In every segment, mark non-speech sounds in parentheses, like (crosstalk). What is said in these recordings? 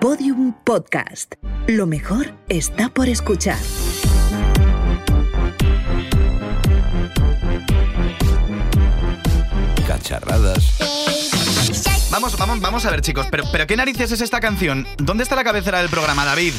Podium Podcast. Lo mejor está por escuchar. Cacharradas. Vamos, vamos, vamos a ver, chicos, pero, pero ¿qué narices es esta canción? ¿Dónde está la cabecera del programa, David?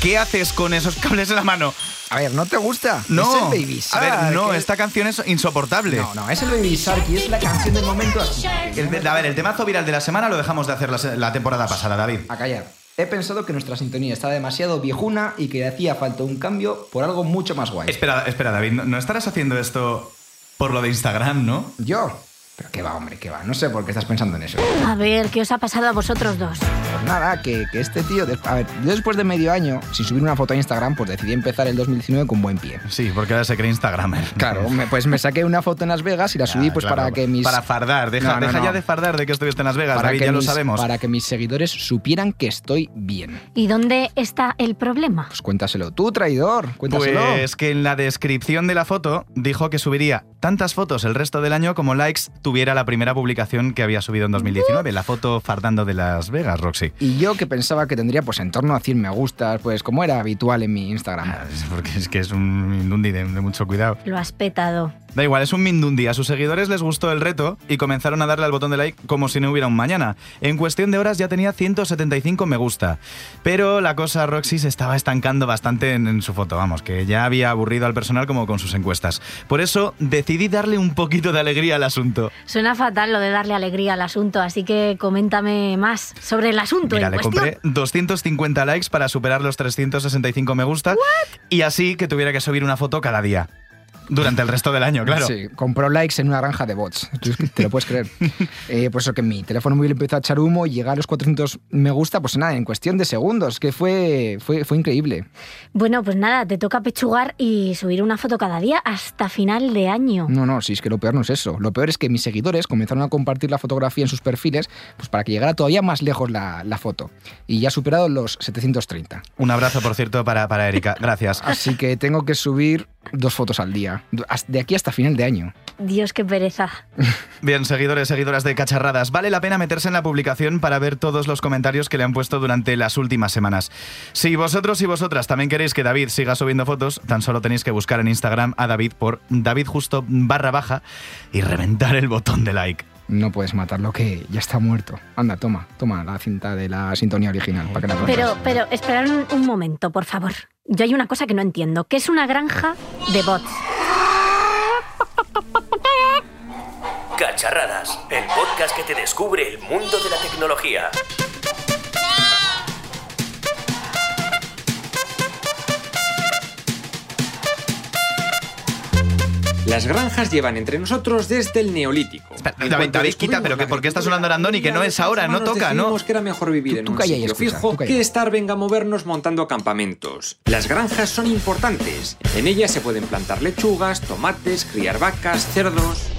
¿Qué haces con esos cables en la mano? A ver, ¿no te gusta? No, Es el Baby a ver, Shark, no, que- esta canción es insoportable. No, no, es el Baby Shark y es la canción del momento así. El- a ver, el temazo viral de la semana lo dejamos de hacer la temporada pasada, David. A callar. He pensado que nuestra sintonía está demasiado viejuna y que hacía falta un cambio por algo mucho más guay. Espera, espera, David, ¿no, no estarás haciendo esto por lo de Instagram, no? ¿Yo? Pero qué va, hombre, qué va. No sé por qué estás pensando en eso. A ver, ¿qué os ha pasado a vosotros dos? Pues nada, que, que este tío... A ver, yo después de medio año, sin subir una foto a Instagram, pues decidí empezar el 2019 con buen pie. Sí, porque ahora se cree Instagramer. Claro, (laughs) me- pues me saqué una foto en Las Vegas y la subí Ah, pues claro, para que mis... Para fardar, deja, No, no, deja no. ya de fardar de que estuviste en Las Vegas, para David, que ya lo mis- sabemos. Para que mis seguidores supieran que estoy bien. ¿Y dónde está el problema? Pues cuéntaselo tú, traidor. Cuéntaselo. Pues que en la descripción de la foto dijo que subiría tantas fotos el resto del año como likes tuviera la primera publicación que había subido en 2019, la foto fardando de Las Vegas, Roxy. Y yo que pensaba que tendría pues en torno a 100 me gustas, pues como era habitual en mi Instagram. Ah, es Porque es que es un Mindundi de, de mucho cuidado. Lo has petado. Da igual, es un Mindundi. A sus seguidores les gustó el reto y comenzaron a darle al botón de like como si no hubiera un mañana. En cuestión de horas ya tenía 175 me gusta. Pero la cosa Roxy se estaba estancando bastante en, en su foto, vamos, que ya había aburrido al personal como con sus encuestas. Por eso decidí darle un poquito de alegría al asunto. Suena fatal lo de darle alegría al asunto, así que coméntame más sobre el asunto Mira, en le cuestión. compré 250 likes para superar los 365 me gusta y así que tuviera que subir una foto cada día. Durante el resto del año, claro. Sí, compró likes en una granja de bots. Te lo puedes creer. (laughs) Eh, pues eso que mi teléfono móvil empezó a echar humo y llegar a los 400 me gusta, pues nada, en cuestión de segundos, que fue, fue, fue increíble. Bueno, pues nada, te toca pechugar y subir una foto cada día hasta final de año. No, no, si es que lo peor no es eso. Lo peor es que mis seguidores comenzaron a compartir la fotografía en sus perfiles pues para que llegara todavía más lejos la, la foto. Y ya ha superado los 730. Un abrazo, por cierto, para, para Erika. Gracias. Así que tengo que subir dos fotos al día. De aquí hasta final de año. Dios, qué pereza. Bien, seguidores, seguidoras de Cacharradas, vale la pena meterse en la publicación para ver todos los comentarios que le han puesto durante las últimas semanas. Si vosotros y vosotras también queréis que David siga subiendo fotos, tan solo tenéis que buscar en Instagram a David por David justo barra baja y reventar el botón de like. No puedes matarlo que ya está muerto. Anda, toma, toma la cinta de la sintonía original para que la. Pero, pero, esperad un, un momento, por favor. Yo hay una cosa que no entiendo. ¿Qué es una granja de bots? Cacharradas, el podcast que te descubre el mundo de la tecnología. Las granjas llevan entre nosotros desde el neolítico. Espera, quita, pero que ¿por qué está sonando Arandoni? Que no es ahora, no toca, ¿no? decidimos que era mejor vivir en Tú un calla y sitio escucha, fijo tú calla. que estar venga a movernos montando campamentos. Las granjas son importantes. En ellas se pueden plantar lechugas, tomates, criar vacas, cerdos...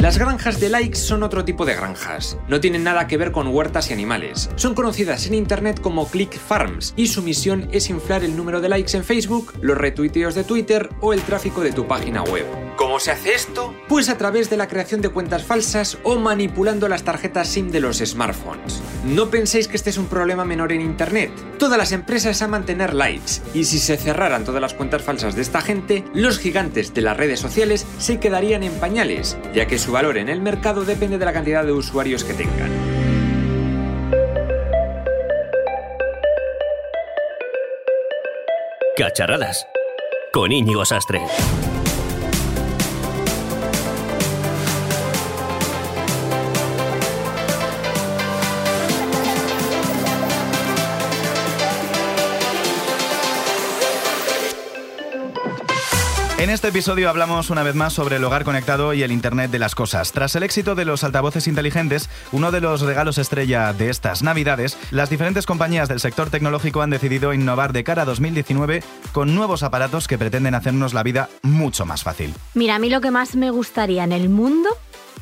Las granjas de likes son otro tipo de granjas. No tienen nada que ver con huertas y animales. Son conocidas en internet como click farms y su misión es inflar el número de likes en Facebook, los retuiteos de Twitter o el tráfico de tu página web. ¿Cómo se hace esto? Pues a través de la creación de cuentas falsas o manipulando las tarjetas SIM de los smartphones. No penséis que este es un problema menor en internet. Todas las empresas aman tener likes y si se cerraran todas las cuentas falsas de esta gente, los gigantes de las redes sociales se quedarían en pañales, ya que su valor en el mercado depende de la cantidad de usuarios que tengan. Cacharradas. Con Íñigo Sastre. Este episodio hablamos una vez más sobre el hogar conectado y el Internet de las cosas. Tras el éxito de los altavoces inteligentes, uno de los regalos estrella de estas navidades, las diferentes compañías del sector tecnológico han decidido innovar de cara a 2019 con nuevos aparatos que pretenden hacernos la vida mucho más fácil. Mira, a mí lo que más me gustaría en el mundo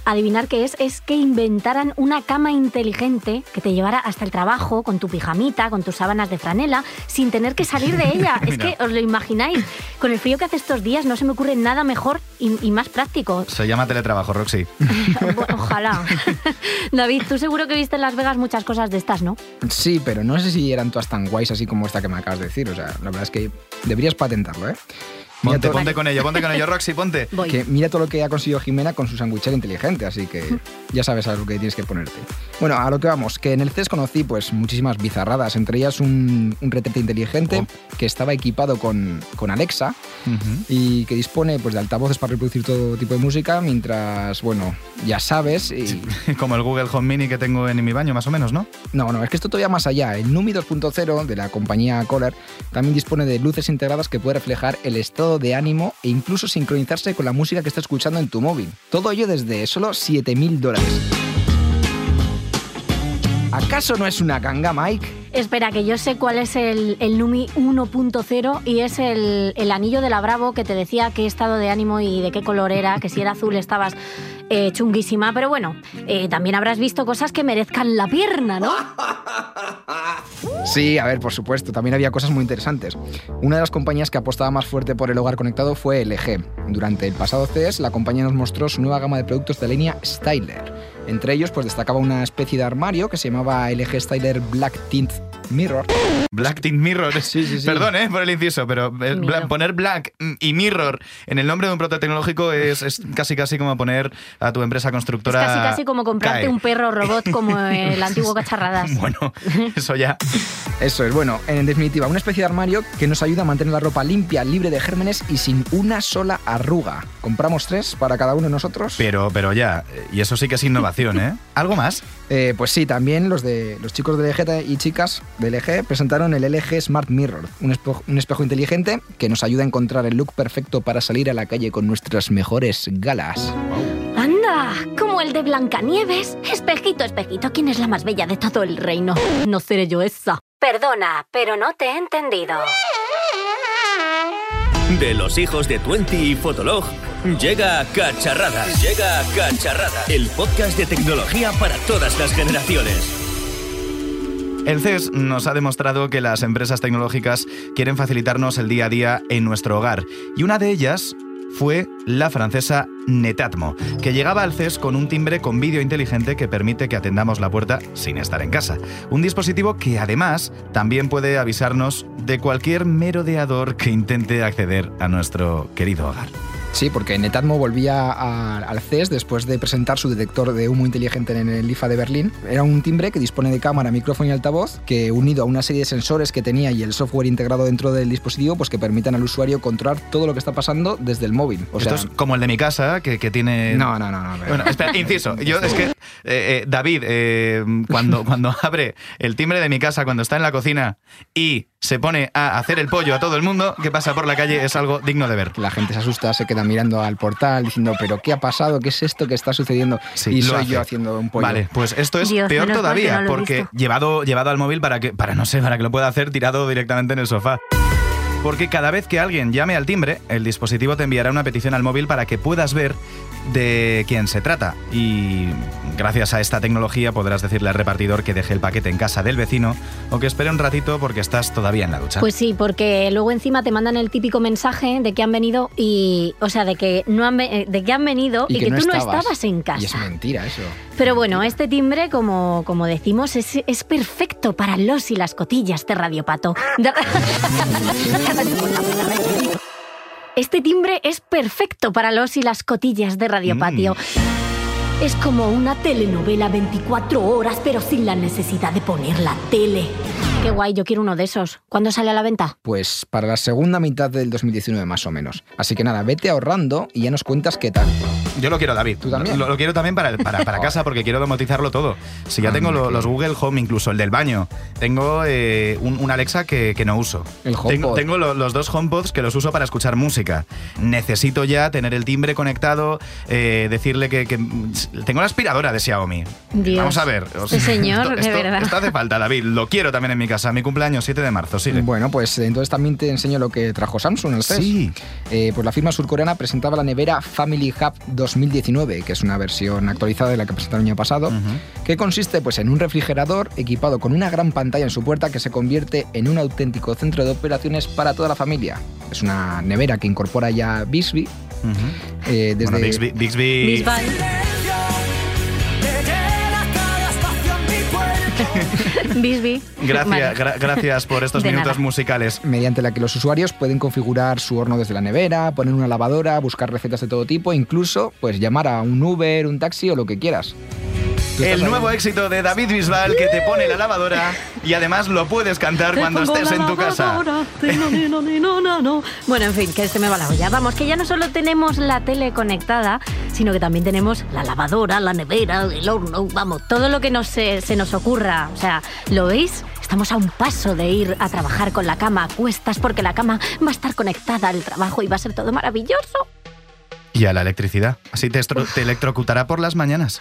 adivinar qué es, es que inventaran una cama inteligente que te llevara hasta el trabajo con tu pijamita, con tus sábanas de franela, sin tener que salir de ella. (laughs) es que os lo imagináis. Con el frío que hace estos días no se me ocurre nada mejor y, y más práctico. Se llama teletrabajo, Roxy. (laughs) Ojalá. (laughs) David, tú seguro que viste en Las Vegas muchas cosas de estas, ¿no? Sí, pero no sé si eran todas tan guays así como esta que me acabas de decir. O sea, la verdad es que deberías patentarlo, ¿eh? Mira Ponte, todo- ponte con ello, ponte con ello, (laughs) Roxy, ponte. Voy. que mira todo lo que ha conseguido Jimena con su sandwichera inteligente, así que ya sabes a lo que tienes que ponerte. Bueno, a lo que vamos, que en el CES conocí pues muchísimas bizarradas, entre ellas un, un retrete inteligente Oh. que estaba equipado con, con Alexa y que dispone pues de altavoces para reproducir todo tipo de música, mientras, bueno, ya sabes, y... (laughs) Como el Google Home Mini que tengo en mi baño, más o menos, ¿no? No, no, es que esto todavía más allá. El Numi 2.0 de la compañía Kohler también dispone de luces integradas que puede reflejar el estado de ánimo e incluso sincronizarse con la música que estás escuchando en tu móvil. Todo ello desde solo 7.000 dólares. ¿Acaso no es una ganga, Mike? Espera, que yo sé cuál es el, el Numi 1.0 y es el, el anillo de la Bravo que te decía qué estado de ánimo y de qué color era, que si era azul estabas eh, chunguísima, pero bueno, eh, también habrás visto cosas que merezcan la pierna, ¿no? Sí, a ver, por supuesto, también había cosas muy interesantes. Una de las compañías que apostaba más fuerte por el hogar conectado fue LG. Durante el pasado CES, la compañía nos mostró su nueva gama de productos de línea Styler. Entre ellos, pues destacaba una especie de armario que se llamaba LG Styler Black Tint Mirror. Black Tint Mirror. (laughs) Sí, sí, sí. Perdón, ¿eh? Por el inciso, pero eh, bla- poner Black y Mirror en el nombre de un proto tecnológico es, es casi casi como poner a tu empresa Es constructora. casi casi como comprarte CAE. un perro robot como (laughs) el antiguo Cacharradas. Bueno, eso ya. Eso es, bueno, en definitiva, una especie de armario que nos ayuda a mantener la ropa limpia, libre de gérmenes y sin una sola arruga. ¿Compramos tres para cada uno de nosotros? Pero, pero ya. Y eso sí que es innovación, ¿eh? ¿Algo más? Eh, pues sí, también los de los chicos de LG y chicas de LG presentaron el LG Smart Mirror, un espejo, un espejo inteligente que nos ayuda a encontrar el look perfecto para salir a la calle con nuestras mejores galas. ¡Anda! Como el de Blancanieves. Espejito, espejito, ¿quién es la más bella de todo el reino? No seré yo esa. Perdona, pero no te he entendido. De los hijos de Twenty y Fotolog, llega Cacharradas. Llega Cacharradas. El podcast de tecnología para todas las generaciones. El CES nos ha demostrado que las empresas tecnológicas quieren facilitarnos el día a día en nuestro hogar. Y una de ellas fue la francesa Netatmo, que llegaba al CES con un timbre con vídeo inteligente que permite que atendamos la puerta sin estar en casa. Un dispositivo que además también puede avisarnos de cualquier merodeador que intente acceder a nuestro querido hogar. Sí, porque Netatmo volvía a- al CES después de presentar su detector de humo inteligente en el IFA de Berlín. Era un timbre que dispone de cámara, micrófono y altavoz, que unido a una serie de sensores que tenía y el software integrado dentro del dispositivo, pues que permitan al usuario controlar todo lo que está pasando desde el móvil. O sea, Esto es como el de mi casa, que, que tiene... no, no, no, no. pero- Bueno, espera, inciso. (laughs) Yo, es que, eh, eh, David, eh, cuando, cuando abre el timbre de mi casa, cuando está en la cocina y se pone a hacer el pollo a todo el mundo que pasa por la calle, es algo digno de ver. La gente se asusta, se queda mirando al portal diciendo, pero ¿qué ha pasado? ¿Qué es esto que está sucediendo? Sí, y lo soy hace. yo haciendo un pollo. Vale, pues esto es Dios, peor todavía, no porque llevado, llevado al móvil para que, para no sé, para que lo pueda hacer tirado directamente en el sofá. Porque cada vez que alguien llame al timbre, el dispositivo te enviará una petición al móvil para que puedas ver de quién se trata. Y gracias a esta tecnología podrás decirle al repartidor que deje el paquete en casa del vecino o que espere un ratito porque estás todavía en la ducha. Pues sí, porque luego encima te mandan el típico mensaje de que han venido y, o sea, de que no han, de que han venido y, que, tú no estabas en Y es casa. mentira eso. Pero bueno, este timbre, como, como decimos, es, es perfecto para los y las cotillas de Radio Pato. (laughs) Este timbre es perfecto para los y las cotillas de Radio Mm. Patio. Es como una telenovela 24 horas, pero sin la necesidad de poner la tele. Qué guay, yo quiero uno de esos. ¿Cuándo sale a la venta? Pues para la segunda mitad del 2019 más o menos. Así que nada, vete ahorrando y ya nos cuentas qué tal. Yo lo quiero, David. ¿Tú también? Lo, lo quiero también para, para, para (laughs) casa porque quiero domotizarlo todo. Si ya Ah, tengo lo- los Google Home, incluso el del baño. Tengo eh, un, un Alexa que, que no uso. El HomePod. Tengo, tengo lo- los dos HomePods que los uso para escuchar música. Necesito ya tener el timbre conectado, eh, decirle que, que- Tengo la aspiradora de Xiaomi. Dios. Vamos a ver. Este (laughs) señor, esto, de verdad. esto hace falta, David. Lo quiero también en mi casa. Mi cumpleaños 7 de marzo, sigue. Bueno, pues entonces también te enseño lo que trajo Samsung el CES. Sí. Eh, pues la firma surcoreana presentaba la nevera Family Hub 2019, que es una versión actualizada de la que presentaron el año pasado, que consiste pues en un refrigerador equipado con una gran pantalla en su puerta que se convierte en un auténtico centro de operaciones para toda la familia. Es una nevera que incorpora ya Bixby. Ujú. eh, desde Bueno, Bixby, Bixby- Bisbal. (laughs) Bisbee. Gracias, Vale. gra- gracias por estos De minutos nada. musicales. mediante la que los usuarios pueden configurar su horno desde la nevera, poner una lavadora, buscar recetas de todo tipo, incluso pues llamar a un Uber, un taxi o lo que quieras. El nuevo éxito de David Bisbal que te pone la lavadora y además lo puedes cantar Te cuando estés en tu casa. Bueno, en fin, que se me va la olla. Vamos, que ya no solo tenemos la tele conectada, sino que también tenemos la lavadora, la nevera, el horno, vamos, todo lo que nos, se, se nos ocurra. O sea, ¿lo veis? Estamos a un paso de ir a trabajar con la cama a cuestas porque la cama va a estar conectada al trabajo y va a ser todo maravilloso. Y a la electricidad. Así te electrocutará por las mañanas.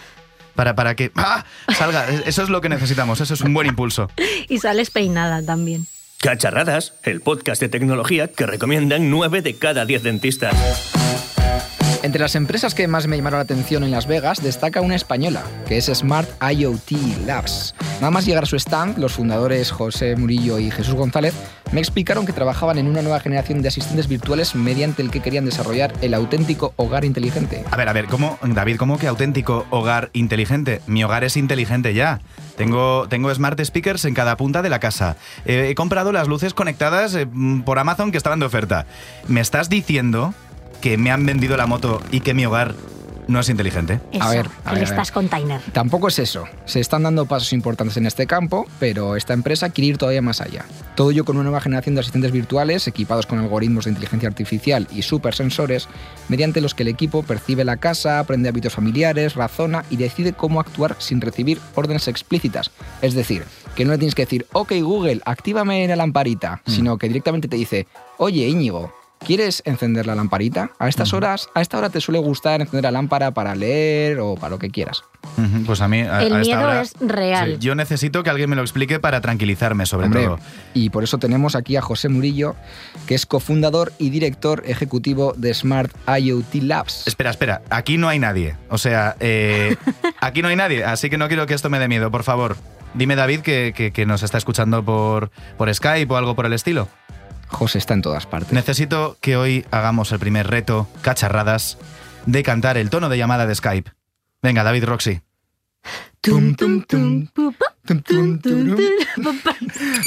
Para, para que (laughs) ¡ah! salga. Eso es lo que necesitamos. Eso es un buen impulso. (laughs) Y sales peinada también. Cacharradas, el podcast de tecnología que recomiendan 9 de cada 10 dentistas. Entre las empresas que más me llamaron la atención en Las Vegas destaca una española, que es Smart IoT Labs. Nada más llegar a su stand, los fundadores José Murillo y Jesús González me explicaron que trabajaban en una nueva generación de asistentes virtuales mediante el que querían desarrollar el auténtico hogar inteligente. A ver, a ver, ¿cómo, David, cómo que auténtico hogar inteligente? Mi hogar es inteligente ya. Tengo, tengo smart speakers en cada punta de la casa. Eh, he comprado las luces conectadas eh, por Amazon que estaban de oferta. ¿Me estás diciendo que me han vendido la moto y que mi hogar no es inteligente? Eso, ver, a el ver, a Estás Container. Tampoco es eso. Se están dando pasos importantes en este campo, pero esta empresa quiere ir todavía más allá. Todo ello con una nueva generación de asistentes virtuales equipados con algoritmos de inteligencia artificial y supersensores, mediante los que el equipo percibe la casa, aprende hábitos familiares, razona y decide cómo actuar sin recibir órdenes explícitas. Es decir, que no le tienes que decir, ok Google, actívame la lamparita, sino que directamente te dice, oye Íñigo, ¿Quieres encender la lamparita? A estas horas, a esta hora te suele gustar encender la lámpara para leer o para lo que quieras. Pues a mí. a- El a esta miedo hora- es real. Sí, yo necesito que alguien me lo explique para tranquilizarme, sobre Hombre, todo. y por eso tenemos aquí a José Murillo, que es cofundador y director ejecutivo de Smart IoT Labs. Espera, espera, aquí no hay nadie. O sea, eh, (laughs) aquí no hay nadie, así que no quiero que esto me dé miedo, por favor. Dime, David, que, que- que nos está escuchando por, por Skype o algo por el estilo. José está en todas partes. Necesito que hoy hagamos el primer reto, cacharradas, de cantar el tono de llamada de Skype. Venga, David Roxy. Tum, tum, tum.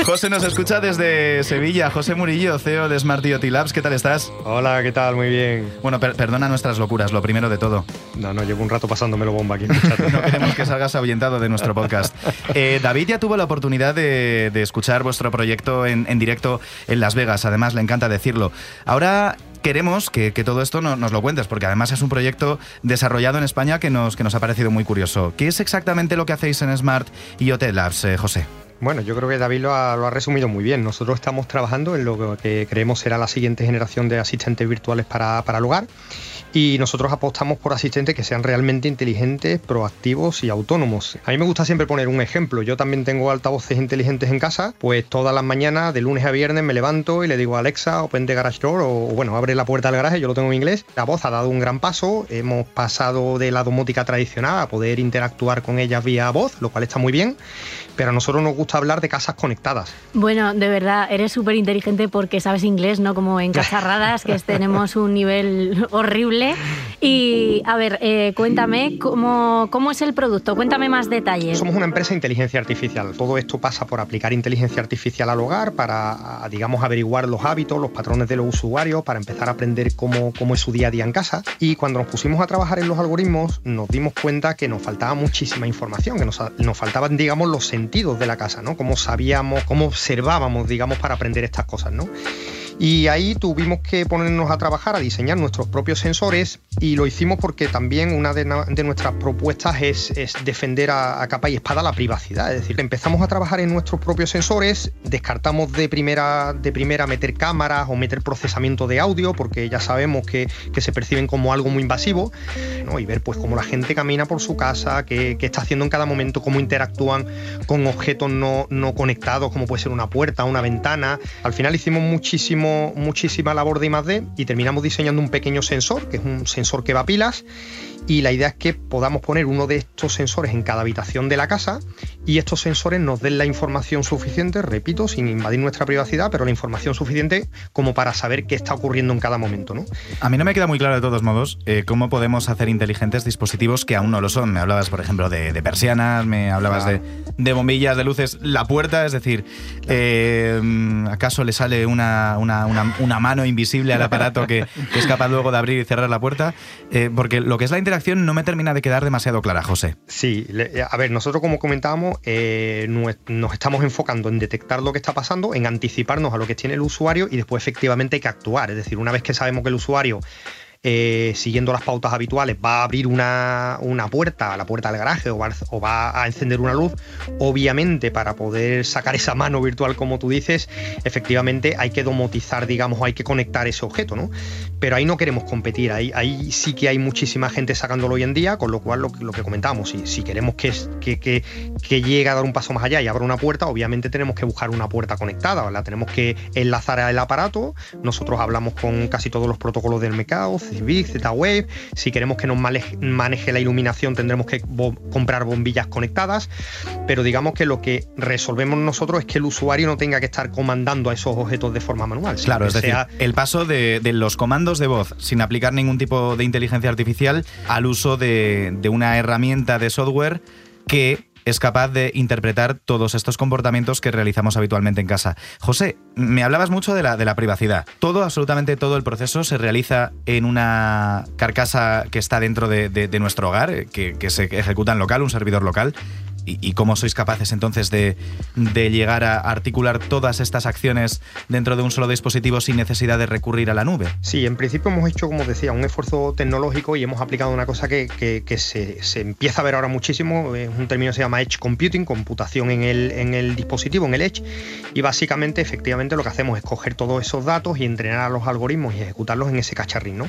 José nos escucha desde Sevilla. José Murillo, CEO de Smart IoT Labs. ¿Qué tal estás? Hola, ¿qué tal? Muy bien. Bueno, per- perdona nuestras locuras, lo primero de todo. No, no, llevo un rato pasándomelo bomba aquí. en el chat. (laughs) No queremos que salgas ahuyentado de nuestro podcast. Eh, David ya tuvo la oportunidad de, de escuchar vuestro proyecto en, en directo en Las Vegas, además le encanta decirlo. Ahora queremos que, que todo esto no- nos lo cuentes, porque además es un proyecto desarrollado en España que nos, que nos ha parecido muy curioso. ¿Qué es exactamente lo que hacéis en Smart IoT Labs, eh, José? Bueno, yo creo que David lo ha, lo ha resumido muy bien. Nosotros estamos trabajando en lo que creemos será la siguiente generación de asistentes virtuales para, para el hogar. Y nosotros apostamos por asistentes que sean realmente inteligentes, proactivos y autónomos. A mí me gusta siempre poner un ejemplo. Yo también tengo altavoces inteligentes en casa, pues todas las mañanas, de lunes a viernes, me levanto y le digo a Alexa, open the garage door, o bueno, abre la puerta del garaje, yo lo tengo en inglés. La voz ha dado un gran paso, hemos pasado de la domótica tradicional a poder interactuar con ellas vía voz, lo cual está muy bien. Pero a nosotros nos gusta hablar de casas conectadas. Bueno, de verdad, eres súper inteligente porque sabes inglés, ¿no? Como en cacharradas, que (laughs) tenemos un nivel horrible. Y, a ver, eh, cuéntame cómo, cómo es el producto, cuéntame más detalles. Somos una empresa de inteligencia artificial. Todo esto pasa por aplicar inteligencia artificial al hogar para, digamos, averiguar los hábitos, los patrones de los usuarios, para empezar a aprender cómo, cómo es su día a día en casa. Y cuando nos pusimos a trabajar en los algoritmos, nos dimos cuenta que nos faltaba muchísima información, que nos, nos faltaban, digamos, los sentidos de la casa, ¿no? Cómo sabíamos, cómo observábamos, digamos, para aprender estas cosas, ¿no? Y ahí tuvimos que ponernos a trabajar, a diseñar nuestros propios sensores y lo hicimos porque también una de, nuestras propuestas es, defender a, capa y espada la privacidad. Es decir, empezamos a trabajar en nuestros propios sensores, descartamos de primera, de primera meter cámaras o meter procesamiento de audio porque ya sabemos que, se perciben como algo muy invasivo y ver pues cómo la gente camina por su casa, qué, está haciendo en cada momento, cómo interactúan con objetos no, no conectados como puede ser una puerta, una ventana. Al final hicimos muchísimo, muchísima labor de I+.D. y terminamos diseñando un pequeño sensor, que es un sensor que va pilas y la idea es que podamos poner uno de estos sensores en cada habitación de la casa y estos sensores nos den la información suficiente, repito, sin invadir nuestra privacidad, pero la información suficiente como para saber qué está ocurriendo en cada momento. ¿no? A mí no me queda muy claro de todos modos eh, cómo podemos hacer inteligentes dispositivos que aún no lo son. Me hablabas, por ejemplo, de, persianas, me hablabas de, bombillas, de luces, la puerta, es decir, eh, ¿acaso le sale una, una, mano invisible al aparato que, es capaz luego de abrir y cerrar la puerta? Eh, porque lo que es la interacción no me termina de quedar demasiado clara, José. Sí, a ver, nosotros como comentábamos, eh, nos estamos enfocando en detectar lo que está pasando, en anticiparnos a lo que tiene el usuario y después efectivamente hay que actuar. Es decir, una vez que sabemos que el usuario eh, siguiendo las pautas habituales, va a abrir una, puerta, la puerta del garaje, o va, a encender una luz, obviamente para poder sacar esa mano virtual, como tú dices, efectivamente hay que domotizar, digamos, hay que conectar ese objeto, ¿no? Pero ahí no queremos competir, ahí, ahí sí que hay muchísima gente sacándolo hoy en día, con lo cual lo, que comentamos, si, si queremos que, que, que, que, llegue a dar un paso más allá y abra una puerta, obviamente tenemos que buscar una puerta conectada, la tenemos que enlazar al aparato, nosotros hablamos con casi todos los protocolos del mercado, Big, Z-Wave. Si queremos que nos maneje la iluminación tendremos que comprar bombillas conectadas, pero digamos que lo que resolvemos nosotros es que el usuario no tenga que estar comandando a esos objetos de forma manual. Claro, es decir, el paso de, los comandos de voz sin aplicar ningún tipo de inteligencia artificial al uso de, de una herramienta de software que es capaz de interpretar todos estos comportamientos que realizamos habitualmente en casa. José, me hablabas mucho de la, de la privacidad. Todo, absolutamente todo el proceso se realiza en una carcasa que está dentro de, nuestro hogar, que, que se ejecuta en local, un servidor local y, cómo sois capaces entonces de, llegar a articular todas estas acciones dentro de un solo dispositivo sin necesidad de recurrir a la nube. Sí, en principio hemos hecho, como decía, un esfuerzo tecnológico y hemos aplicado una cosa que, se, empieza a ver ahora muchísimo, es un término que se llama Edge Computing, computación en el, dispositivo, en el Edge, y básicamente, efectivamente, lo que hacemos es coger todos esos datos y entrenar a los algoritmos y ejecutarlos en ese cacharrín. ¿no?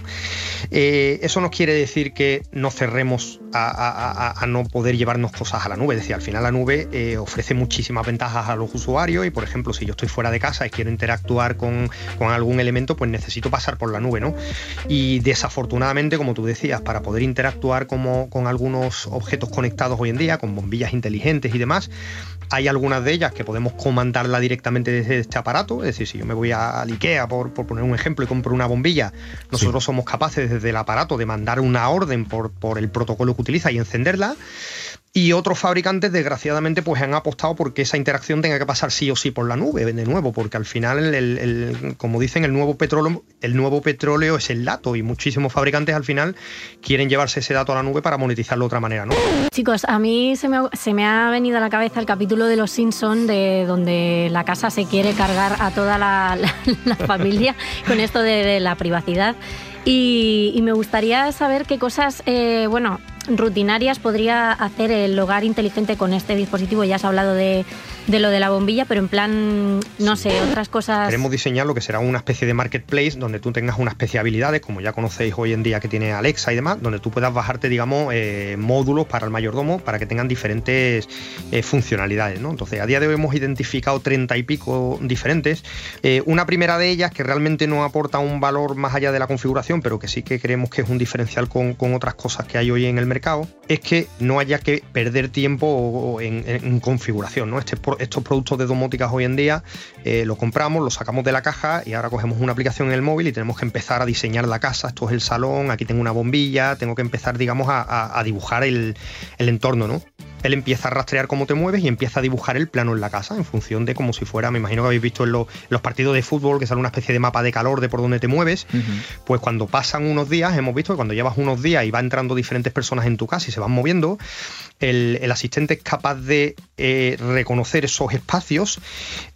Eh, eso no quiere decir que no cerremos a, no poder llevarnos cosas a la nube, al final la nube eh, ofrece muchísimas ventajas a los usuarios y por ejemplo si yo estoy fuera de casa y quiero interactuar con, algún elemento pues necesito pasar por la nube, ¿no? Y desafortunadamente como tú decías, para poder interactuar como, con algunos objetos conectados hoy en día, con bombillas inteligentes y demás, hay algunas de ellas que podemos comandarla directamente desde este aparato, es decir, si yo me voy a IKEA, por, poner un ejemplo, y compro una bombilla, nosotros somos capaces desde el aparato de mandar una orden por, por el protocolo que utiliza y encenderla. Y otros fabricantes, desgraciadamente, pues han apostado porque esa interacción tenga que pasar sí o sí por la nube, de nuevo, porque al final, el, como dicen, el nuevo petróleo, el nuevo petróleo es el dato y muchísimos fabricantes al final quieren llevarse ese dato a la nube para monetizarlo de otra manera, ¿no? Chicos, a mí se me, ha venido a la cabeza el capítulo de Los Simpson de donde la casa se quiere cargar a toda la, familia con esto de, la privacidad. Y, me gustaría saber qué cosas, eh, bueno, rutinarias podría hacer el hogar inteligente con este dispositivo? Ya has hablado de, de lo de la bombilla, pero en plan, no sé, otras cosas. Queremos diseñar lo que será una especie de marketplace donde tú tengas una especie de habilidades, como ya conocéis hoy en día que tiene Alexa y demás, donde tú puedas bajarte, digamos, eh, módulos para el mayordomo para que tengan diferentes eh, funcionalidades. ¿no? Entonces, a día de hoy hemos identificado treinta y pico diferentes. Eh, una primera de ellas que realmente no aporta un valor más allá de la configuración, pero que sí que creemos que es un diferencial con, con otras cosas que hay hoy en el mercado, es que no haya que perder tiempo en, en configuración. ¿no? Este, estos productos de domóticas hoy en día eh, lo compramos, lo sacamos de la caja y ahora cogemos una aplicación en el móvil y tenemos que empezar a diseñar la casa. Esto es el salón, aquí tengo una bombilla, tengo que empezar, digamos, a, dibujar el, entorno, ¿no? Él empieza a rastrear cómo te mueves y empieza a dibujar el plano en la casa en función de como si fuera, me imagino que habéis visto en, los partidos de fútbol que sale una especie de mapa de calor de por dónde te mueves, pues cuando pasan unos días, hemos visto que cuando llevas unos días y va entrando diferentes personas en tu casa y se van moviendo, el, asistente es capaz de eh, reconocer esos espacios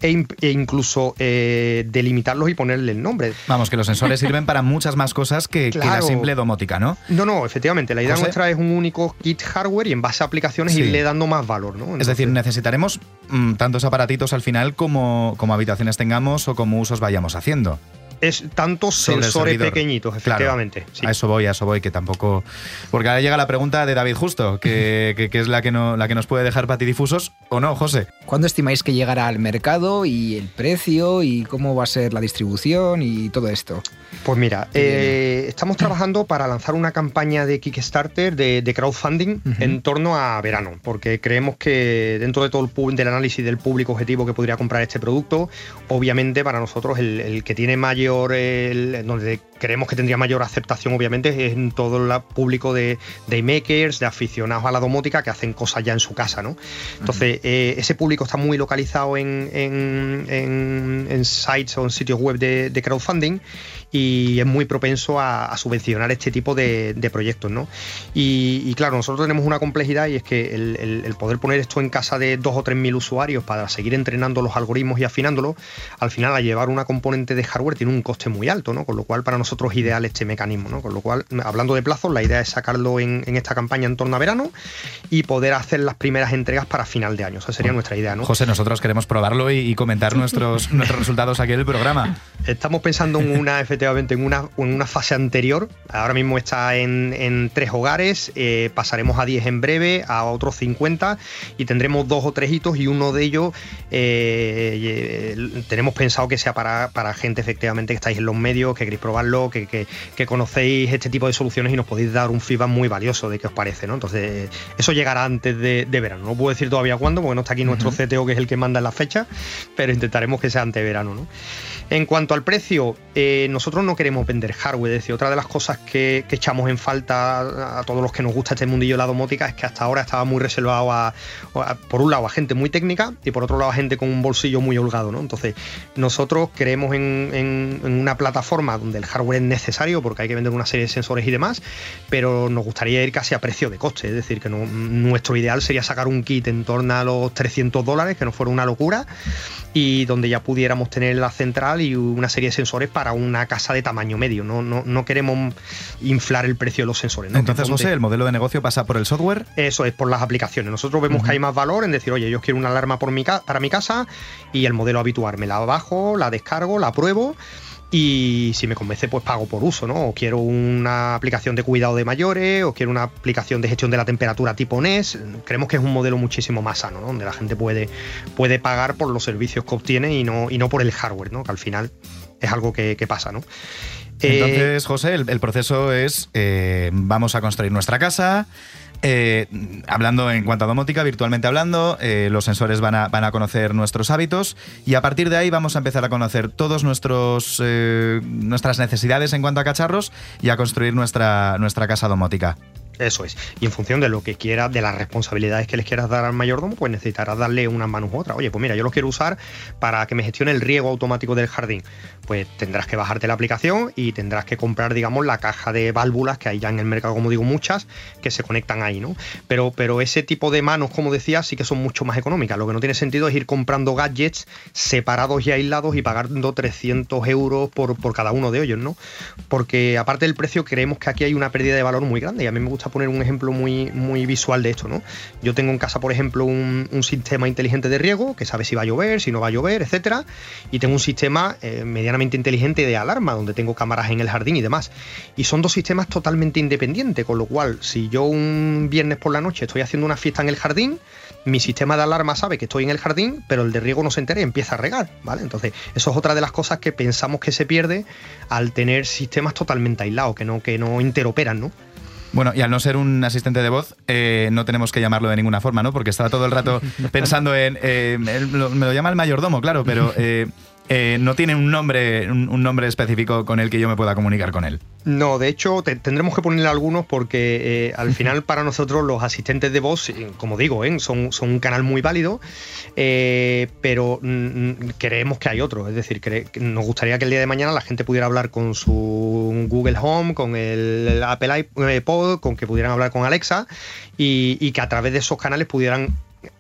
e, e incluso eh, delimitarlos y ponerle el nombre. Vamos, que los sensores sirven para muchas más cosas que, la simple domótica, ¿no? No, no, efectivamente. La idea nuestra es un único kit hardware y en base a aplicaciones irle dando más valor, ¿no? es decir, necesitaremos mm, tantos aparatitos al final como, como habitaciones tengamos o como usos vayamos haciendo es tantos sensores pequeñitos, efectivamente. A eso voy, a eso voy, que tampoco. Porque ahora llega la pregunta de David Justo, (laughs) que, es la que, no, la que nos puede dejar patidifusos, ¿o no, José? ¿Cuándo estimáis que llegará al mercado y el precio y cómo va a ser la distribución y todo esto? Pues mira, eh, estamos trabajando para lanzar una campaña de Kickstarter de, crowdfunding en torno a verano, porque creemos que dentro de todo el del análisis del público objetivo que podría comprar este producto, obviamente para nosotros el que tiene mayor donde creemos que tendría mayor aceptación, obviamente, es en todo el público de, de makers, de aficionados a la domótica que hacen cosas ya en su casa, ¿no? Entonces, eh, ese público está muy localizado en, en, sites o en sitios web de crowdfunding y es muy propenso a, subvencionar este tipo de, proyectos. ¿no? Y, claro, nosotros tenemos una complejidad y es que el, poder poner esto en casa de dos o tres mil usuarios para seguir entrenando los algoritmos y afinándolos, al final a llevar una componente de hardware tiene un coste muy alto, ¿no? con lo cual para nosotros es ideal este mecanismo. ¿no? Con lo cual, hablando de plazos, la idea es sacarlo en, esta campaña en torno a verano y poder hacer las primeras entregas para final de año. Esa sería nuestra idea. ¿no? José, nosotros queremos probarlo y, comentar nuestros, nuestros resultados aquí en el programa. Estamos pensando en una en una, en una fase anterior. Ahora mismo está en, tres hogares, eh, pasaremos a 10 en breve, a otros 50 y tendremos dos o tres hitos y uno de ellos eh, eh, tenemos pensado que sea para, gente efectivamente que estáis en los medios, que queréis probarlo, que, conocéis este tipo de soluciones y nos podéis dar un feedback muy valioso de qué os parece. ¿no? Entonces, eso llegará antes de, verano. No puedo decir todavía cuándo, porque no está aquí nuestro CTO, que es el que manda en la fecha, pero intentaremos que sea antes de verano. ¿no? En cuanto al precio, eh, nosotros no queremos vender hardware. Es decir, otra de las cosas que, echamos en falta a, todos los que nos gusta este mundillo de la domótica es que hasta ahora estaba muy reservado a, por un lado, a gente muy técnica y por otro lado, a gente con un bolsillo muy holgado. ¿no? Entonces, nosotros creemos en, una plataforma donde el hardware es necesario porque hay que vender una serie de sensores y demás, pero nos gustaría ir casi a precio de coste. Es decir, que nuestro ideal sería sacar un kit en torno a los 300 dólares, que no fuera una locura, y donde ya pudiéramos tener la central y una serie de sensores para una casa de tamaño medio. No, no, no queremos inflar el precio de los sensores. Entonces, José, ¿el modelo de negocio pasa por el software? Eso es, por las aplicaciones. Nosotros vemos que hay más valor en decir, oye, yo quiero una alarma por mi para mi casa y el modelo habitual. Me la bajo, la descargo, la pruebo y si me convence pues pago por uso, ¿no? O quiero una aplicación de cuidado de mayores, o quiero una aplicación de gestión de la temperatura tipo NES. Creemos que es un modelo muchísimo más sano, ¿no? Donde la gente puede, puede pagar por los servicios que obtiene y no, y no por el hardware, ¿no? Que al final es algo que, pasa, ¿no? Entonces, José, el, proceso es, eh, vamos a construir nuestra casa, eh, hablando en cuanto a domótica, virtualmente hablando, eh, los sensores van a, van a, conocer nuestros hábitos y a partir de ahí vamos a empezar a conocer todas eh, nuestras necesidades en cuanto a cacharros y a construir nuestra, nuestra casa domótica. Eso es. Y en función de lo que quieras, de las responsabilidades que les quieras dar al mayordomo, pues necesitarás darle unas manos u otra. Oye, pues mira, yo lo quiero usar para que me gestione el riego automático del jardín. Pues tendrás que bajarte la aplicación y tendrás que comprar, digamos, la caja de válvulas que hay ya en el mercado, como digo, muchas, que se conectan ahí, ¿no? Pero, pero ese tipo de manos, como decía, sí que son mucho más económicas. Lo que no tiene sentido es ir comprando gadgets separados y aislados y pagando 300 euros por, por cada uno de ellos, ¿no? Porque aparte del precio, creemos que aquí hay una pérdida de valor muy grande y a mí me gusta poner un ejemplo muy, muy visual de esto, ¿no? Yo tengo en casa, por ejemplo, un, sistema inteligente de riego que sabe si va a llover, si no va a llover, etcétera, y tengo un sistema eh, medianamente inteligente de alarma donde tengo cámaras en el jardín y demás. Y son dos sistemas totalmente independientes, con lo cual, si yo un viernes por la noche estoy haciendo una fiesta en el jardín, mi sistema de alarma sabe que estoy en el jardín, pero el de riego no se entera y empieza a regar, ¿vale? Entonces, eso es otra de las cosas que pensamos que se pierde al tener sistemas totalmente aislados, que no, que no interoperan, ¿no? Bueno, y al no ser un asistente de voz, eh, no tenemos que llamarlo de ninguna forma, ¿no? Porque estaba todo el rato (laughs) pensando en. Eh, me lo llama el mayordomo, claro, pero. Eh, eh, no tiene un nombre, un, nombre específico con el que yo me pueda comunicar con él. No, de hecho tendremos que ponerle algunos porque eh, al (laughs) final para nosotros los asistentes de voz, eh, como digo, son, son, un canal muy válido, pero creemos que hay otros. Es decir, nos gustaría que el día de mañana la gente pudiera hablar con su Google Home, con el Apple iPod, con que pudieran hablar con Alexa y que a través de esos canales pudieran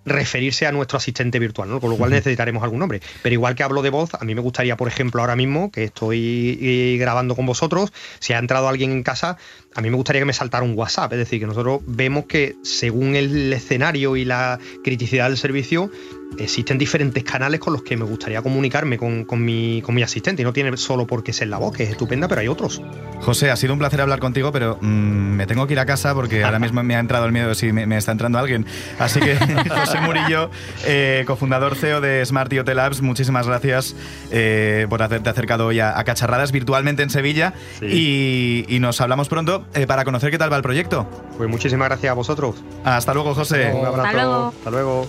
referirse a nuestro asistente virtual, ¿no? con lo cual necesitaremos algún nombre. Pero igual que hablo de voz, a mí me gustaría, por ejemplo, ahora mismo que estoy eh, grabando con vosotros, si ha entrado alguien en casa, a mí me gustaría que me saltara un WhatsApp. Es decir, que nosotros vemos que según el escenario y la criticidad del servicio, existen diferentes canales con los que me gustaría comunicarme con, mi, con mi asistente. Y no tiene solo por qué ser la voz, que es estupenda, pero hay otros. José, ha sido un placer hablar contigo, pero mm, me tengo que ir a casa porque (laughs) ahora mismo me ha entrado el miedo de si me, está entrando alguien. Así que, (laughs) José Murillo, eh, cofundador CEO de Smart Hotel Labs, muchísimas gracias eh, por haberte acercado hoy a, Cacharradas virtualmente en Sevilla. Y, nos hablamos pronto eh, para conocer qué tal va el proyecto. Pues muchísimas gracias a vosotros. Hasta luego, José. Un abrazo. Hasta luego.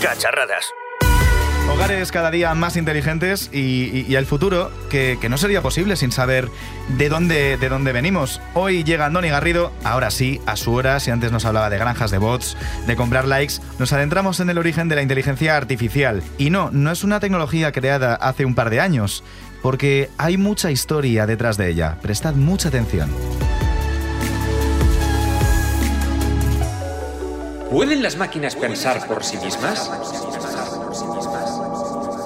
Cacharradas. Hogares cada día más inteligentes y, el futuro que, no sería posible sin saber de dónde, de dónde venimos. Hoy llega Andoni Garrido, ahora sí, a su hora, si antes nos hablaba de granjas de bots, de comprar likes, nos adentramos en el origen de la inteligencia artificial. Y no, no es una tecnología creada hace un par de años, porque hay mucha historia detrás de ella. Prestad mucha atención. ¿Pueden las máquinas pensar por sí mismas?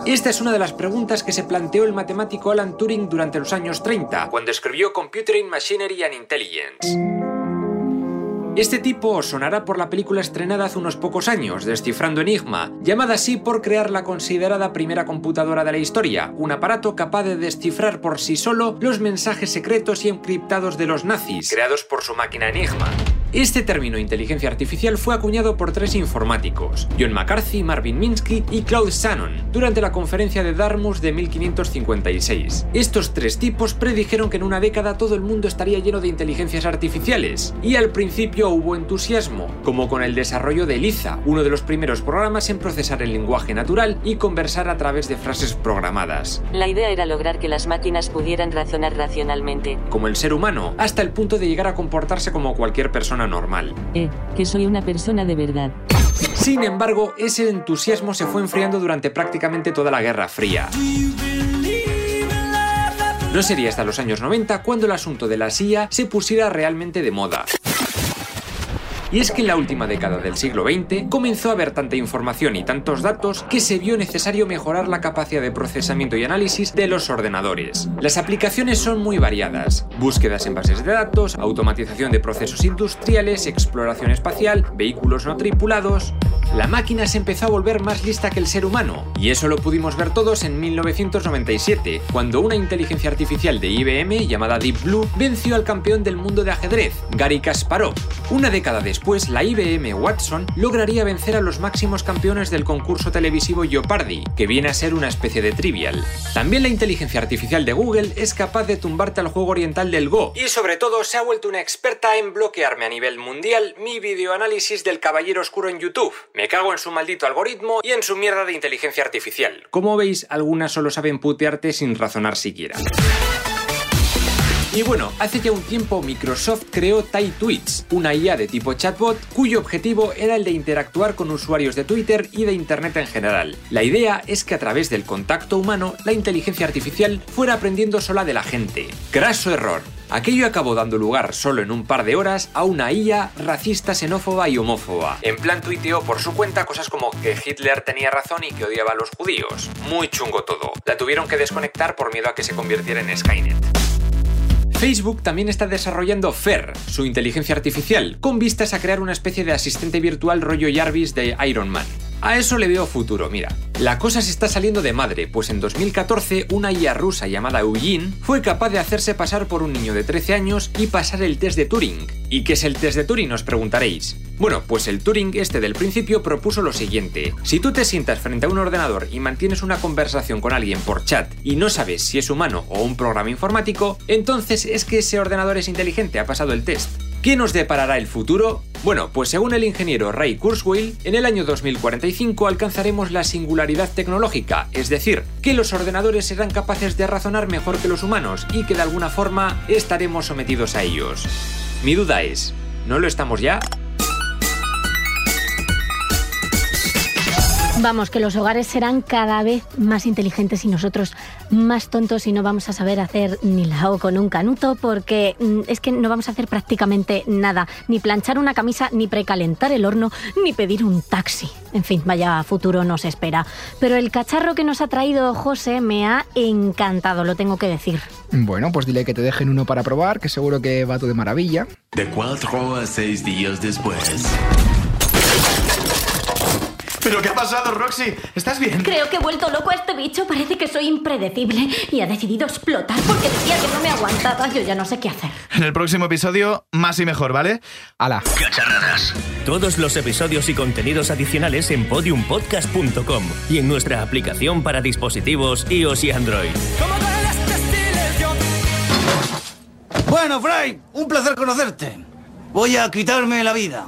Esta es una de las preguntas que se planteó el matemático Alan Turing durante los años 30, cuando escribió Computing Machinery and Intelligence. Este tipo sonará por la película estrenada hace unos pocos años, Descifrando Enigma, llamada así por crear la considerada primera computadora de la historia, un aparato capaz de descifrar por sí solo los mensajes secretos y encriptados de los nazis, creados por su máquina Enigma. Este término inteligencia artificial fue acuñado por tres informáticos, John McCarthy, Marvin Minsky y Claude Shannon, durante la conferencia de Dartmouth de 1556. Estos tres tipos predijeron que en una década todo el mundo estaría lleno de inteligencias artificiales, y al principio hubo entusiasmo, como con el desarrollo de Liza, uno de los primeros programas en procesar el lenguaje natural y conversar a través de frases programadas. La idea era lograr que las máquinas pudieran razonar racionalmente. Como el ser humano, hasta el punto de llegar a comportarse como cualquier persona normal. Eh, que soy una persona de verdad. Sin embargo, ese entusiasmo se fue enfriando durante prácticamente toda la Guerra Fría. No sería hasta los años 90 cuando el asunto de la CIA se pusiera realmente de moda. Y es que en la última década del siglo XX comenzó a haber tanta información y tantos datos que se vio necesario mejorar la capacidad de procesamiento y análisis de los ordenadores. Las aplicaciones son muy variadas. Búsquedas en bases de datos, automatización de procesos industriales, exploración espacial, vehículos no tripulados... La máquina se empezó a volver más lista que el ser humano, y eso lo pudimos ver todos en 1997, cuando una inteligencia artificial de IBM llamada Deep Blue venció al campeón del mundo de ajedrez, Gary Kasparov. Una década después, la IBM Watson lograría vencer a los máximos campeones del concurso televisivo Jeopardy, que viene a ser una especie de trivial. También la inteligencia artificial de Google es capaz de tumbarte al juego oriental del Go, y sobre todo se ha vuelto una experta en bloquearme a nivel mundial mi videoanálisis del Caballero Oscuro en YouTube. Me cago en su maldito algoritmo y en su mierda de inteligencia artificial. Como veis, algunas solo saben putearte sin razonar siquiera. Y bueno, hace ya un tiempo Microsoft creó TyTweets, una IA de tipo chatbot cuyo objetivo era el de interactuar con usuarios de Twitter y de Internet en general. La idea es que a través del contacto humano la inteligencia artificial fuera aprendiendo sola de la gente. Craso error. Aquello acabó dando lugar solo en un par de horas a una IA racista, xenófoba y homófoba. En plan tuiteó por su cuenta cosas como que Hitler tenía razón y que odiaba a los judíos. Muy chungo todo. La tuvieron que desconectar por miedo a que se convirtiera en Skynet. Facebook también está desarrollando FAIR, su inteligencia artificial, con vistas a crear una especie de asistente virtual rollo Jarvis de Iron Man. A eso le veo futuro, mira. La cosa se está saliendo de madre, pues en 2014 una IA rusa llamada Eugene fue capaz de hacerse pasar por un niño de 13 años y pasar el test de Turing. ¿Y qué es el test de Turing? Os preguntaréis. Bueno, pues el Turing este del principio propuso lo siguiente. Si tú te sientas frente a un ordenador y mantienes una conversación con alguien por chat y no sabes si es humano o un programa informático, entonces es que ese ordenador es inteligente, ha pasado el test. ¿Qué nos deparará el futuro? Bueno, pues según el ingeniero Ray Kurzweil, en el año 2045 alcanzaremos la singularidad tecnológica, es decir, que los ordenadores serán capaces de razonar mejor que los humanos y que de alguna forma estaremos sometidos a ellos. Mi duda es, ¿no lo estamos ya? Vamos, que los hogares serán cada vez más inteligentes y nosotros más tontos y no vamos a saber hacer ni la O con un canuto porque mm, es que no vamos a hacer prácticamente nada, ni planchar una camisa, ni precalentar el horno, ni pedir un taxi. En fin, vaya futuro nos espera. Pero el cacharro que nos ha traído José me ha encantado, lo tengo que decir. Bueno, pues dile que te dejen uno para probar, que seguro que va todo de maravilla. De cuatro a seis días después. ¿Pero qué ha pasado, Roxy? ¿Estás bien? Creo que he vuelto loco a este bicho. Parece que soy impredecible y ha decidido explotar porque decía que no me aguantaba. Yo ya no sé qué hacer. En el próximo episodio, más y mejor, ¿vale? ¡Hala! Cacharradas. Todos los episodios y contenidos adicionales en podiumpodcast.com y en nuestra aplicación para dispositivos iOS y Android. Bueno, Fray, un placer conocerte. Voy a quitarme la vida.